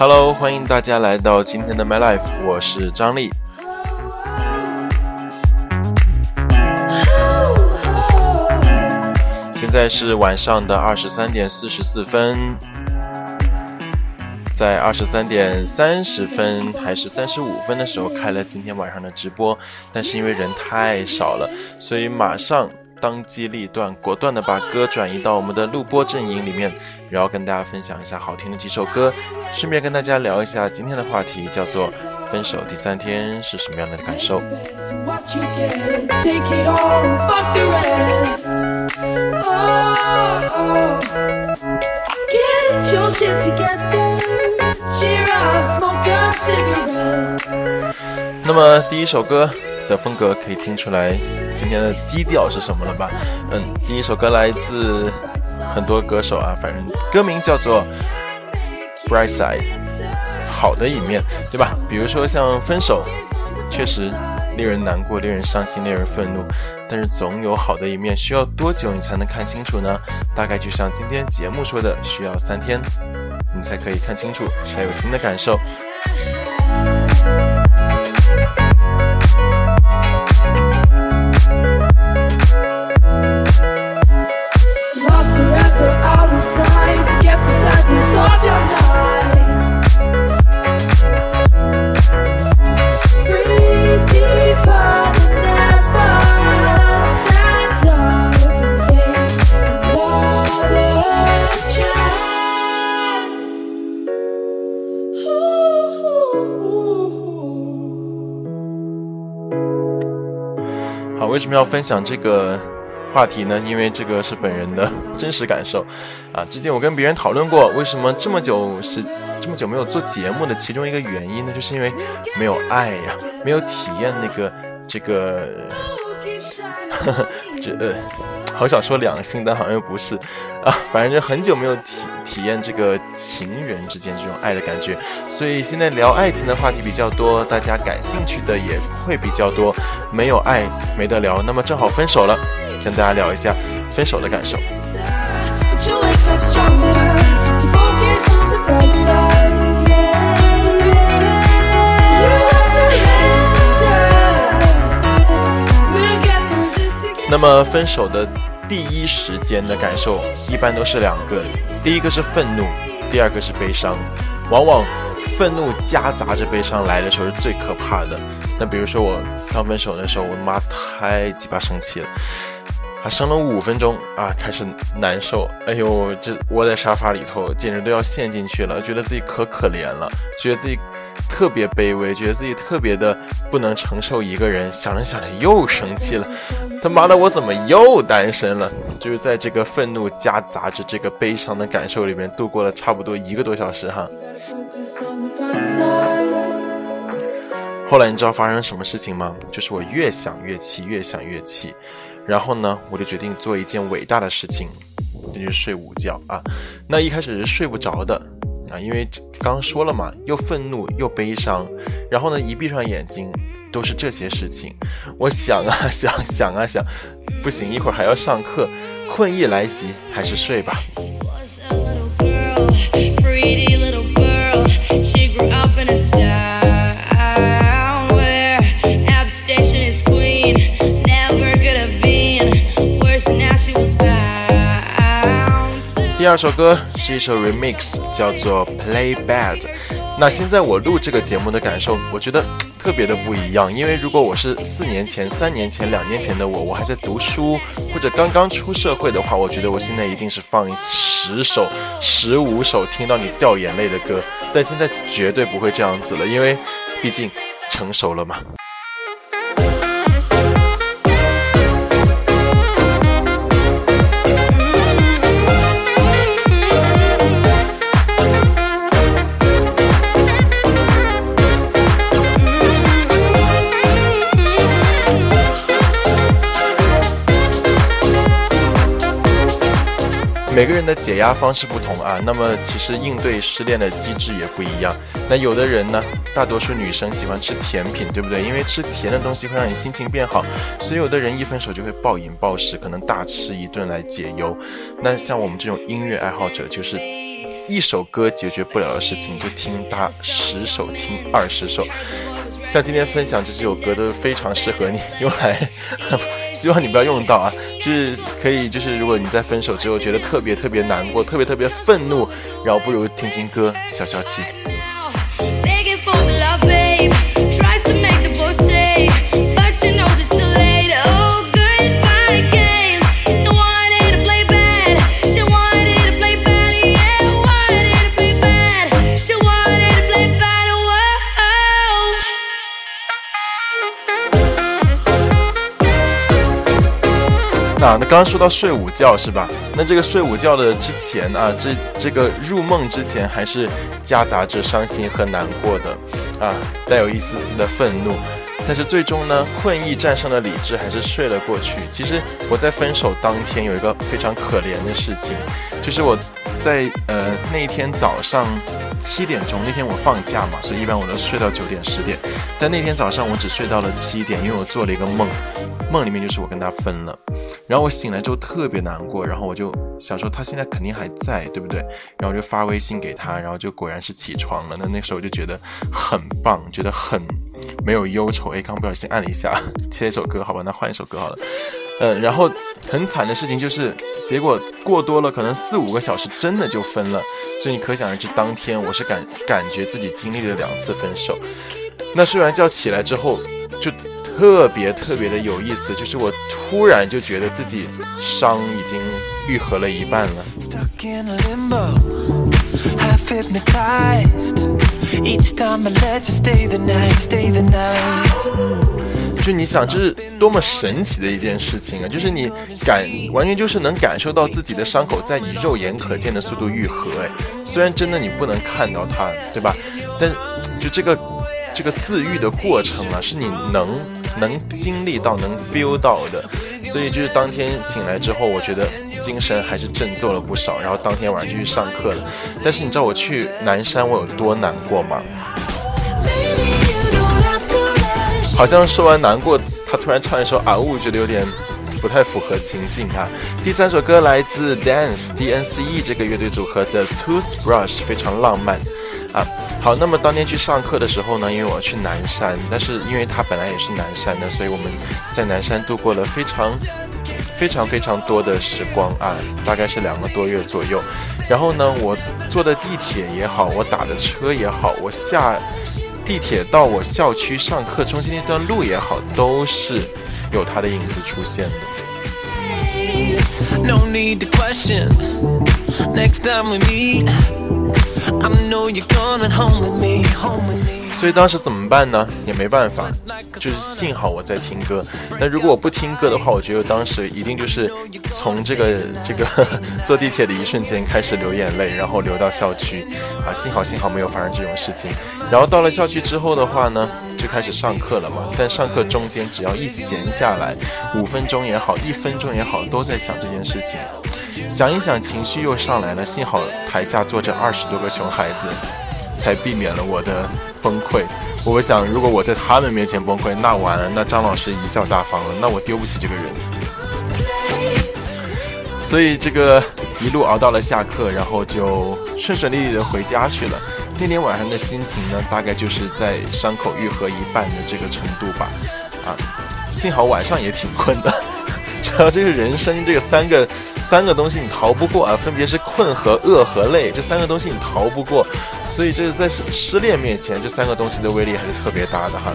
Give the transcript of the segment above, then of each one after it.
Hello，欢迎大家来到今天的 My Life，我是张力。现在是晚上的二十三点四十四分。在二十三点三十分还是三十五分的时候开了今天晚上的直播，但是因为人太少了，所以马上当机立断，果断的把歌转移到我们的录播阵营里面，然后跟大家分享一下好听的几首歌，顺便跟大家聊一下今天的话题，叫做分手第三天是什么样的感受。那么第一首歌的风格可以听出来，今天的基调是什么了吧？嗯，第一首歌来自很多歌手啊，反正歌名叫做《Bright Side》，好的一面，对吧？比如说像分手，确实令人难过、令人伤心、令人愤怒，但是总有好的一面。需要多久你才能看清楚呢？大概就像今天节目说的，需要三天。你才可以看清楚，才有新的感受。要分享这个话题呢？因为这个是本人的 真实感受，啊，之前我跟别人讨论过，为什么这么久是这么久没有做节目的其中一个原因呢，就是因为没有爱呀，没有体验那个这个，呵 呵这呃。好想说两性，但好像又不是啊。反正就很久没有体体验这个情人之间这种爱的感觉，所以现在聊爱情的话题比较多，大家感兴趣的也会比较多。没有爱没得聊，那么正好分手了，跟大家聊一下分手的感受。那么分手的。第一时间的感受一般都是两个，第一个是愤怒，第二个是悲伤。往往愤怒夹杂着悲伤来的时候是最可怕的。那比如说我刚分手的时候，我妈太鸡巴生气了，她生了五分钟啊，开始难受。哎呦，这窝在沙发里头，简直都要陷进去了，觉得自己可可怜了，觉得自己。特别卑微，觉得自己特别的不能承受一个人，想着想着又生气了。他妈的，我怎么又单身了？就是在这个愤怒夹杂着这个悲伤的感受里面度过了差不多一个多小时哈。后来你知道发生什么事情吗？就是我越想越气，越想越气，然后呢，我就决定做一件伟大的事情，那就是睡午觉啊。那一开始是睡不着的。啊，因为刚说了嘛，又愤怒又悲伤，然后呢，一闭上眼睛都是这些事情。我想啊 想，想啊想，不行，一会儿还要上课，困意来袭，还是睡吧。二首歌是一首 remix，叫做 Play Bad。那现在我录这个节目的感受，我觉得 特别的不一样。因为如果我是四年前、三年前、两年前的我，我还在读书或者刚刚出社会的话，我觉得我现在一定是放十首、十五首听到你掉眼泪的歌。但现在绝对不会这样子了，因为毕竟成熟了嘛。每个人的解压方式不同啊，那么其实应对失恋的机制也不一样。那有的人呢，大多数女生喜欢吃甜品，对不对？因为吃甜的东西会让你心情变好，所以有的人一分手就会暴饮暴食，可能大吃一顿来解忧。那像我们这种音乐爱好者，就是一首歌解决不了的事情，就听他十首，听二十首。像今天分享这几首歌都非常适合你用来，希望你不要用到啊，就是可以，就是如果你在分手之后觉得特别特别难过，特别特别愤怒，然后不如听听歌消消气。那那刚刚说到睡午觉是吧？那这个睡午觉的之前啊，这这个入梦之前还是夹杂着伤心和难过的，啊，带有一丝丝的愤怒，但是最终呢，困意战胜了理智，还是睡了过去。其实我在分手当天有一个非常可怜的事情，就是我在呃那天早上七点钟，那天我放假嘛，所以一般我都睡到九点十点，但那天早上我只睡到了七点，因为我做了一个梦，梦里面就是我跟他分了。然后我醒来之后特别难过，然后我就想说他现在肯定还在，对不对？然后我就发微信给他，然后就果然是起床了。那那时候我就觉得很棒，觉得很没有忧愁。哎，刚不小心按了一下，切一首歌，好吧，那换一首歌好了。嗯，然后很惨的事情就是，结果过多了可能四五个小时，真的就分了。所以你可想而知，当天我是感感觉自己经历了两次分手。那睡完觉起来之后，就。特别特别的有意思，就是我突然就觉得自己伤已经愈合了一半了。就你想，这是多么神奇的一件事情啊！就是你感完全就是能感受到自己的伤口在以肉眼可见的速度愈合。哎，虽然真的你不能看到它，对吧？但就这个这个自愈的过程啊，是你能。能经历到，能 feel 到的，所以就是当天醒来之后，我觉得精神还是振作了不少。然后当天晚上就去上课了。但是你知道我去南山我有多难过吗？好像说完难过，他突然唱一首啊呜，觉得有点不太符合情境啊。第三首歌来自 Dance D N C E 这个乐队组合的 Toothbrush，非常浪漫。啊，好，那么当天去上课的时候呢，因为我要去南山，但是因为他本来也是南山的，所以我们在南山度过了非常、非常、非常多的时光啊，大概是两个多月左右。然后呢，我坐的地铁也好，我打的车也好，我下地铁到我校区上课中间那段路也好，都是有他的影子出现的。所以当时怎么办呢？也没办法，就是幸好我在听歌。那如果我不听歌的话，我觉得当时一定就是从这个这个 坐地铁的一瞬间开始流眼泪，然后流到校区。啊，幸好幸好没有发生这种事情。然后到了校区之后的话呢，就开始上课了嘛。但上课中间只要一闲下来，五分钟也好，一分钟也好，都在想这件事情。想一想，情绪又上来了。幸好台下坐着二十多个熊孩子，才避免了我的崩溃。我想，如果我在他们面前崩溃，那完了，那张老师贻笑大方了，那我丢不起这个人。所以这个一路熬到了下课，然后就顺顺利利的回家去了。那天晚上的心情呢，大概就是在伤口愈合一半的这个程度吧。啊，幸好晚上也挺困的。主 要这个人生这个三个三个东西你逃不过啊，分别是困和饿和累，这三个东西你逃不过，所以这是在失恋面前，这三个东西的威力还是特别大的哈。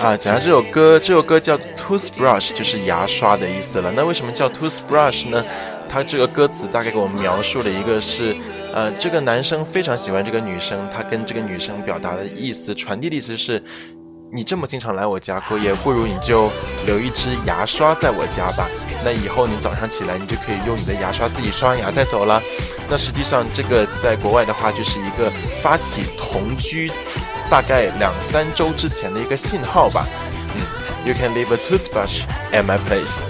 啊，讲下这首歌，这首歌叫 Toothbrush，就是牙刷的意思了。那为什么叫 Toothbrush 呢？它这个歌词大概给我们描述了一个是。呃，这个男生非常喜欢这个女生，他跟这个女生表达的意思、传递的意思是：你这么经常来我家过夜，不如你就留一支牙刷在我家吧。那以后你早上起来，你就可以用你的牙刷自己刷完牙再走了。那实际上，这个在国外的话，就是一个发起同居大概两三周之前的一个信号吧。嗯，You can leave a toothbrush at my place。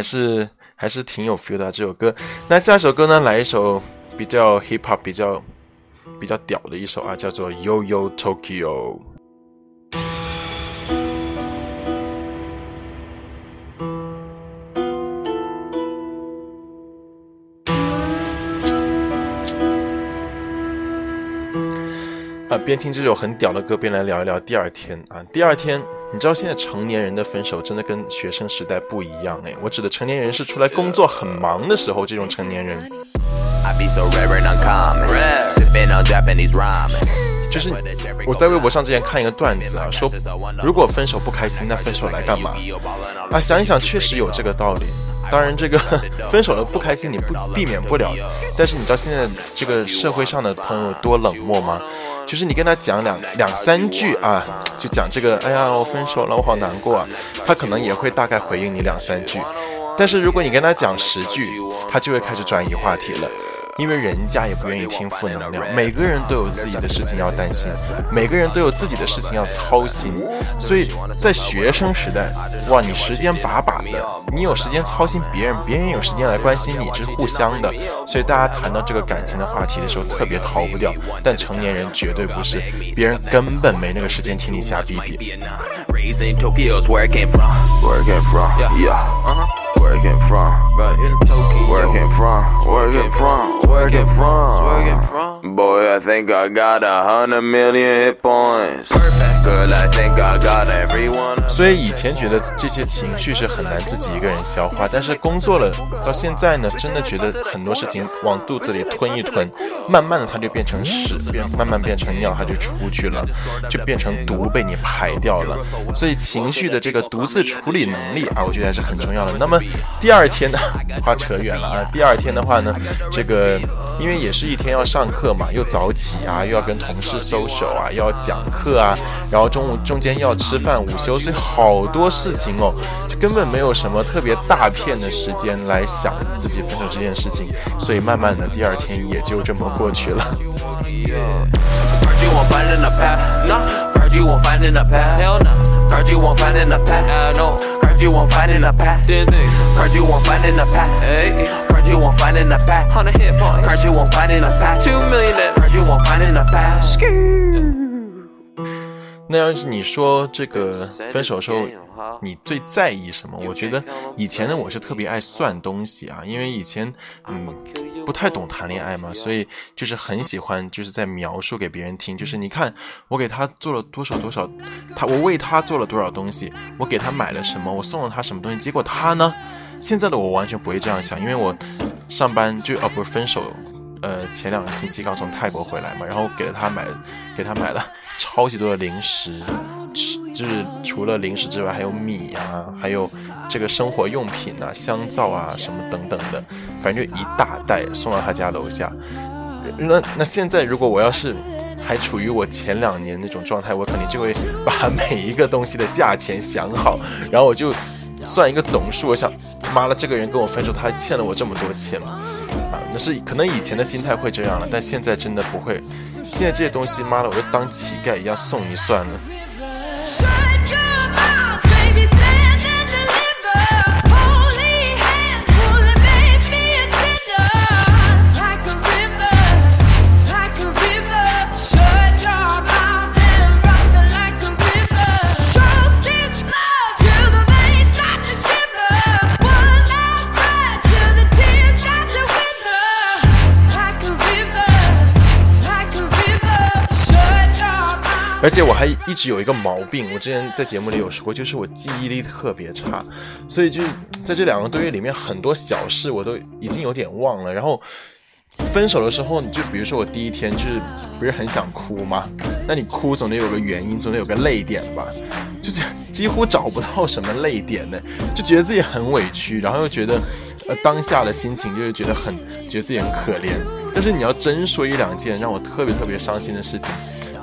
还是还是挺有 feel 的这首歌。那下一首歌呢，来一首比较 hip hop 比较比较屌的一首啊，叫做 Yo Yo Tokyo。啊，边听这首很屌的歌，边来聊一聊第二天啊。第二天，你知道现在成年人的分手真的跟学生时代不一样哎。我指的成年人是出来工作很忙的时候这种成年人。就是我在微博上之前看一个段子啊，说如果分手不开心，那分手来干嘛？啊，想一想确实有这个道理。当然，这个 分手了不开心你不避免不了，但是你知道现在这个社会上的朋友多冷漠吗？就是你跟他讲两两三句啊，就讲这个，哎呀，我分手了，我好难过啊。他可能也会大概回应你两三句，但是如果你跟他讲十句，他就会开始转移话题了。因为人家也不愿意听负能量，每个人都有自己的事情要担心，每个人都有自己的事情要操心，所以在学生时代，哇，你时间把把的，你有时间操心别人，别人有时间来关心你，这是互相的。所以大家谈到这个感情的话题的时候，特别逃不掉。但成年人绝对不是，别人根本没那个时间听你瞎逼逼。Where it came from? Right in Tokyo. Where it came from? Where it came from? Came from? Boy, I think I got a hundred million hit points. Girl, I think I got everyone. 所以以前觉得这些情绪是很难自己一个人消化，但是工作了到现在呢，真的觉得很多事情往肚子里吞一吞，慢慢的它就变成屎，变慢慢变成尿，它就出去了，就变成毒被你排掉了。所以情绪的这个独自处理能力啊，我觉得还是很重要的。那么第二天呢，话扯远了啊。第二天的话呢，这个因为也是一天要上课嘛，又早起啊，又要跟同事 social 啊，又要讲课啊，然后中午中间要吃饭午休，所以好多事情哦，就根本没有什么特别大片的时间来想自己分手这件事情，所以慢慢的第二天也就这么过去了。you find in the back. On a hit Cards you find in the back. Two millionairescan you 那要是你说这个分手时候你最在意什么？我觉得以前的我是特别爱算东西啊因为以前嗯不太懂谈恋爱嘛所以就是很喜欢就是在描述给别人听就是你看我给他做了多少多少他我为他做了多少东西我给他买了什么我送了他什么东西结果他呢现在的我完全不会这样想，因为我上班就哦不是分手。呃，前两个星期刚从泰国回来嘛，然后给了他买，给他买了 超级多的零食，吃就是除了零食之外，还有米啊，还有这个生活用品啊，香皂啊什么等等的，反正就一大袋送到他家楼下。那那现在如果我要是还处于我前两年那种状态，我肯定就会把每一个东西的价钱想好，然后我就算一个总数，我想，妈了，这个人跟我分手，他欠了我这么多钱了，啊。那是可能以前的心态会这样了，但现在真的不会。现在这些东西，妈的，我就当乞丐一样送你算了。而且我还一直有一个毛病，我之前在节目里有说过，就是我记忆力特别差，所以就在这两个多月里面，很多小事我都已经有点忘了。然后分手的时候，你就比如说我第一天就是不是很想哭嘛？那你哭总得有个原因，总得有个泪点吧？就是几乎找不到什么泪点呢，就觉得自己很委屈，然后又觉得呃当下的心情就是觉得很觉得自己很可怜。但是你要真说一两件让我特别特别伤心的事情。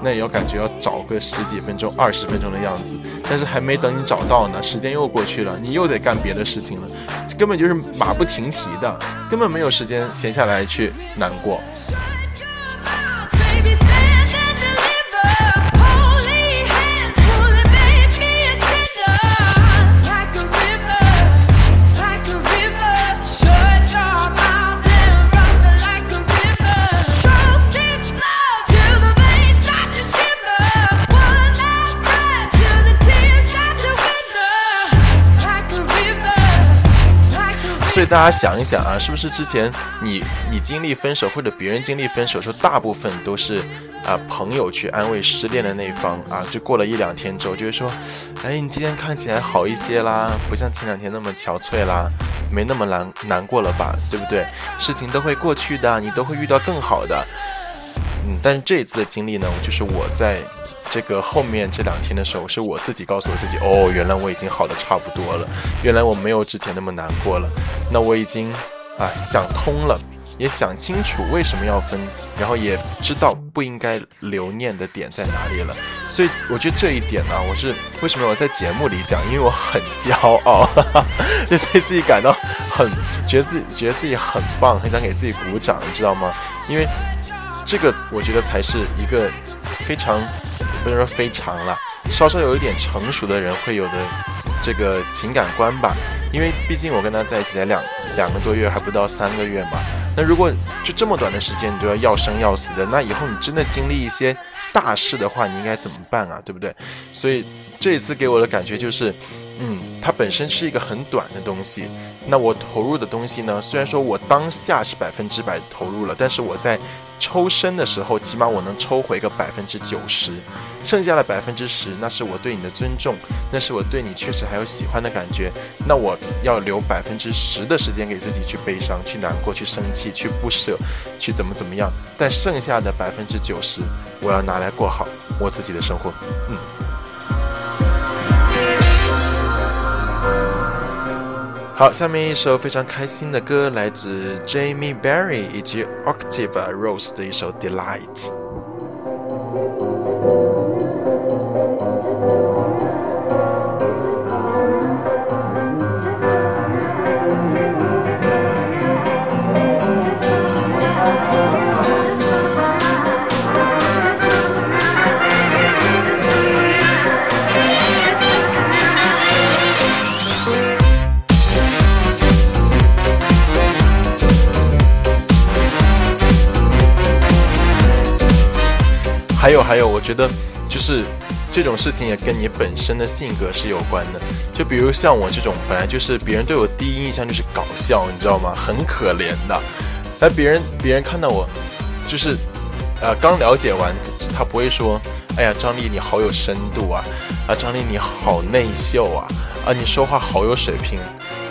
那也要感觉要找个十几分钟、二十分钟的样子，但是还没等你找到呢，时间又过去了，你又得干别的事情了，根本就是马不停蹄的，根本没有时间闲下来去难过。大家想一想啊，是不是之前你你经历分手或者别人经历分手时候，大部分都是啊朋友去安慰失恋的那一方啊，就过了一两天之后，就会说，哎，你今天看起来好一些啦，不像前两天那么憔悴啦，没那么难难过了吧，对不对？事情都会过去的，你都会遇到更好的。嗯，但是这一次的经历呢，就是我在。这个后面这两天的时候，是我自己告诉我自己，哦，原来我已经好的差不多了，原来我没有之前那么难过了，那我已经啊想通了，也想清楚为什么要分，然后也知道不应该留念的点在哪里了。所以我觉得这一点呢，我是为什么我在节目里讲，因为我很骄傲，就对自己感到很觉得自己觉得自己很棒，很想给自己鼓掌，你知道吗？因为这个我觉得才是一个非常。不能说非常了，稍稍有一点成熟的人会有的这个情感观吧。因为毕竟我跟他在一起才两两个多月，还不到三个月嘛。那如果就这么短的时间，你都要要生要死的，那以后你真的经历一些大事的话，你应该怎么办啊？对不对？所以这一次给我的感觉就是。嗯，它本身是一个很短的东西。那我投入的东西呢？虽然说我当下是百分之百投入了，但是我在抽身的时候，起码我能抽回个百分之九十，剩下的百分之十，那是我对你的尊重，那是我对你确实还有喜欢的感觉。那我要留百分之十的时间给自己去悲伤、去难过、去生气、去不舍、去怎么怎么样。但剩下的百分之九十，我要拿来过好我自己的生活。嗯。好，下面一首非常开心的歌，来自 Jamie Berry 以及 Octave Rose 的一首 Delight。 觉得就是这种事情也跟你本身的性格是有关的。就比如像我这种，本来就是别人对我第一印象就是搞笑，你知道吗？很可怜的。哎，别人别人看到我，就是呃刚了解完，他不会说，哎呀，张丽你好有深度啊，啊张丽你好内秀啊，啊你说话好有水平。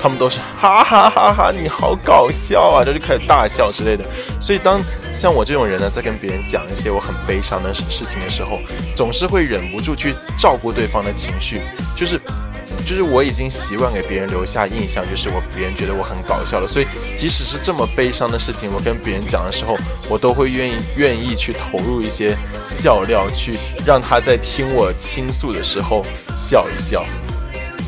他们都是哈哈哈哈，你好搞笑啊！这就开始大笑之类的。所以当像我这种人呢，在跟别人讲一些我很悲伤的事情的时候，总是会忍不住去照顾对方的情绪。就是，就是我已经习惯给别人留下印象，就是我别人觉得我很搞笑了。所以即使是这么悲伤的事情，我跟别人讲的时候，我都会愿意愿意去投入一些笑料，去让他在听我倾诉的时候笑一笑。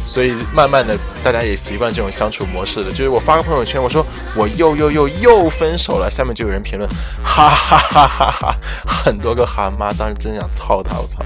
所以慢慢的，大家也习惯这种相处模式的，就是我发个朋友圈，我说我又又又又分手了，下面就有人评论，哈哈哈哈哈，很多个哈妈，当时真想操他，我操。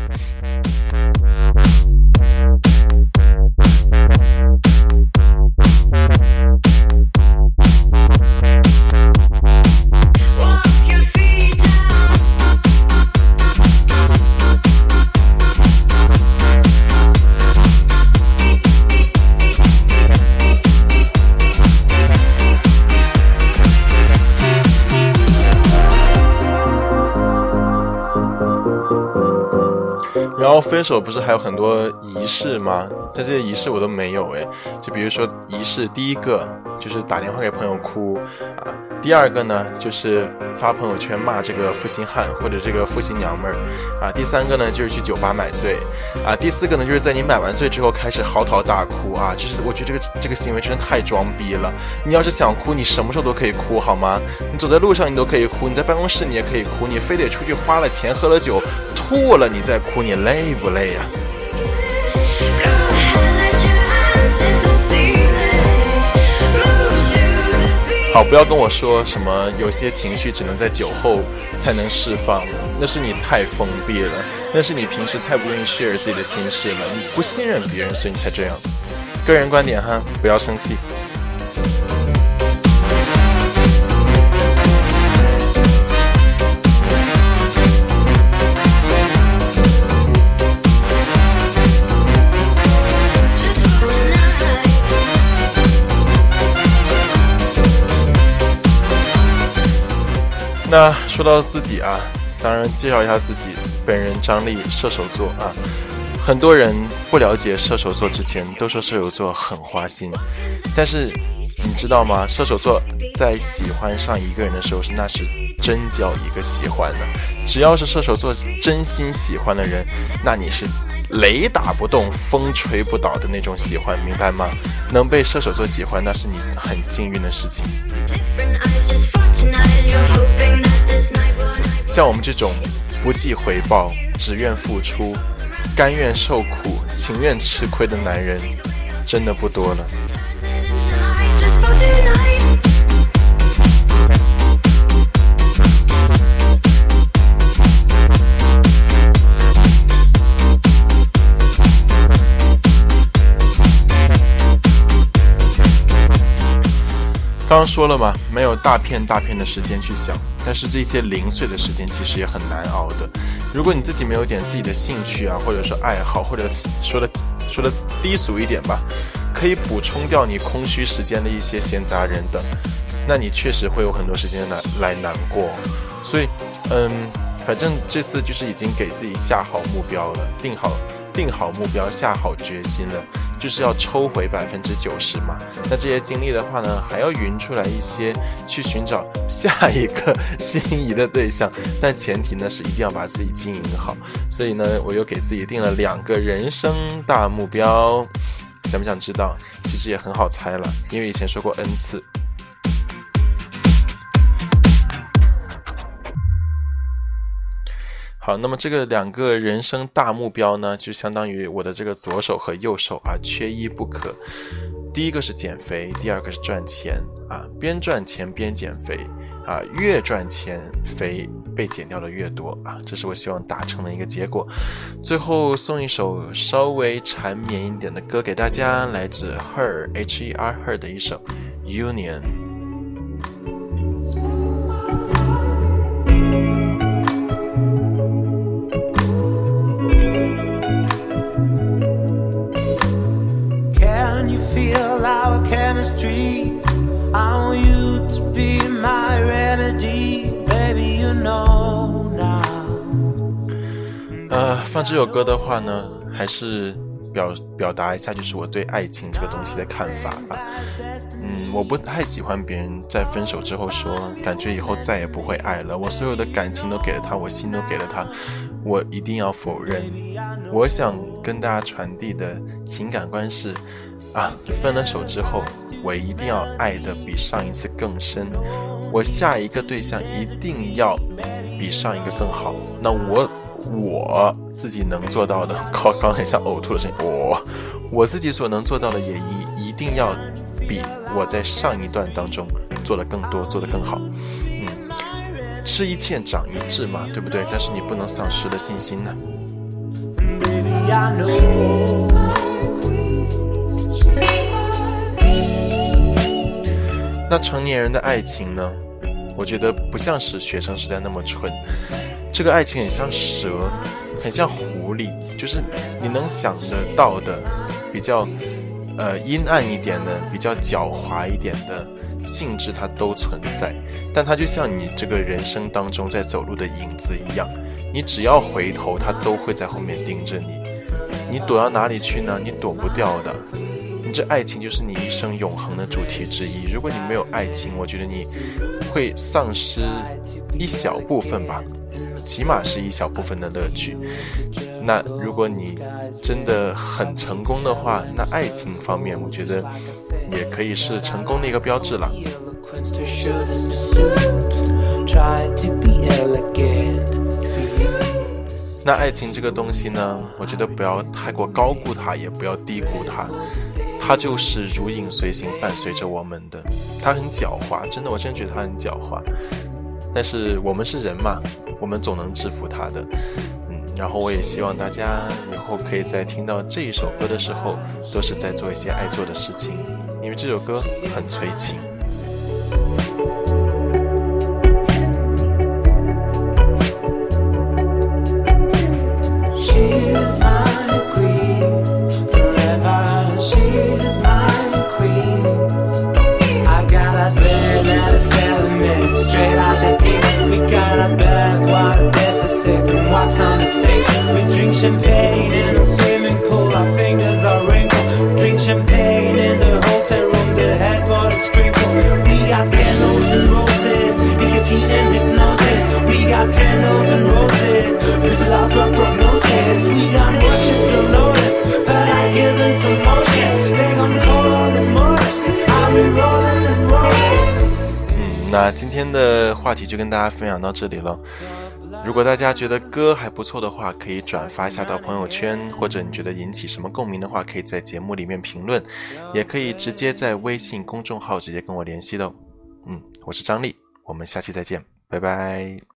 分手不是还有很多仪式吗？但这些仪式我都没有哎。就比如说仪式，第一个就是打电话给朋友哭啊。第二个呢，就是发朋友圈骂这个负心汉或者这个负心娘们儿，啊，第三个呢就是去酒吧买醉，啊，第四个呢就是在你买完醉之后开始嚎啕大哭啊，就是我觉得这个这个行为真的太装逼了。你要是想哭，你什么时候都可以哭好吗？你走在路上你都可以哭，你在办公室你也可以哭，你非得出去花了钱喝了酒吐了你再哭，你累不累呀？好，不要跟我说什么有些情绪只能在酒后才能释放，那是你太封闭了，那是你平时太不愿意 share 自己的心事了，你不信任别人，所以你才这样。个人观点哈，不要生气。那说到自己啊，当然介绍一下自己，本人张力，射手座啊。很多人不了解射手座之前，都说射手座很花心，但是你知道吗？射手座在喜欢上一个人的时候，是那是真叫一个喜欢的。只要是射手座真心喜欢的人，那你是雷打不动、风吹不倒的那种喜欢，明白吗？能被射手座喜欢，那是你很幸运的事情。像我们这种不计回报、只愿付出。甘愿受苦、情愿吃亏的男人，真的不多了。刚刚说了嘛，没有大片大片的时间去想。但是这些零碎的时间其实也很难熬的。如果你自己没有点自己的兴趣啊，或者说爱好，或者说的说的低俗一点吧，可以补充掉你空虚时间的一些闲杂人等，那你确实会有很多时间来来难过。所以，嗯，反正这次就是已经给自己下好目标了，定好定好目标，下好决心了。就是要抽回百分之九十嘛，那这些精力的话呢，还要匀出来一些去寻找下一个心仪的对象，但前提呢是一定要把自己经营好。所以呢，我又给自己定了两个人生大目标，想不想知道？其实也很好猜了，因为以前说过 n 次。好，那么这个两个人生大目标呢，就相当于我的这个左手和右手啊，缺一不可。第一个是减肥，第二个是赚钱啊，边赚钱边减肥啊，越赚钱肥被减掉的越多啊，这是我希望达成的一个结果。最后送一首稍微缠绵一点的歌给大家，来自 Her H E R Her 的一首 Union。呃，放这首歌的话呢，还是表表达一下，就是我对爱情这个东西的看法吧。嗯，我不太喜欢别人在分手之后说，感觉以后再也不会爱了。我所有的感情都给了他，我心都给了他，我一定要否认。我想跟大家传递的情感观是。啊，分了手之后，我一定要爱的比上一次更深，我下一个对象一定要比上一个更好。那我我自己能做到的，靠，刚才像呕吐的声音，我我自己所能做到的也一一定要比我在上一段当中做的更多，做的更好。嗯，吃一堑长一智嘛，对不对？但是你不能丧失了信心呢。那成年人的爱情呢？我觉得不像是学生时代那么纯，这个爱情很像蛇，很像狐狸，就是你能想得到的，比较呃阴暗一点的，比较狡猾一点的性质，它都存在。但它就像你这个人生当中在走路的影子一样，你只要回头，它都会在后面盯着你。你躲到哪里去呢？你躲不掉的。你这爱情就是你一生永恒的主题之一。如果你没有爱情，我觉得你会丧失一小部分吧，起码是一小部分的乐趣。那如果你真的很成功的话，那爱情方面，我觉得也可以是成功的一个标志了。那爱情这个东西呢，我觉得不要太过高估它，也不要低估它。它就是如影随形，伴随着我们的。它很狡猾，真的，我真觉得它很狡猾。但是我们是人嘛，我们总能制服它的。嗯，然后我也希望大家以后可以在听到这一首歌的时候，都是在做一些爱做的事情，因为这首歌很催情。今天的话题就跟大家分享到这里了。如果大家觉得歌还不错的话，可以转发一下到朋友圈，或者你觉得引起什么共鸣的话，可以在节目里面评论，也可以直接在微信公众号直接跟我联系的。嗯，我是张丽，我们下期再见，拜拜。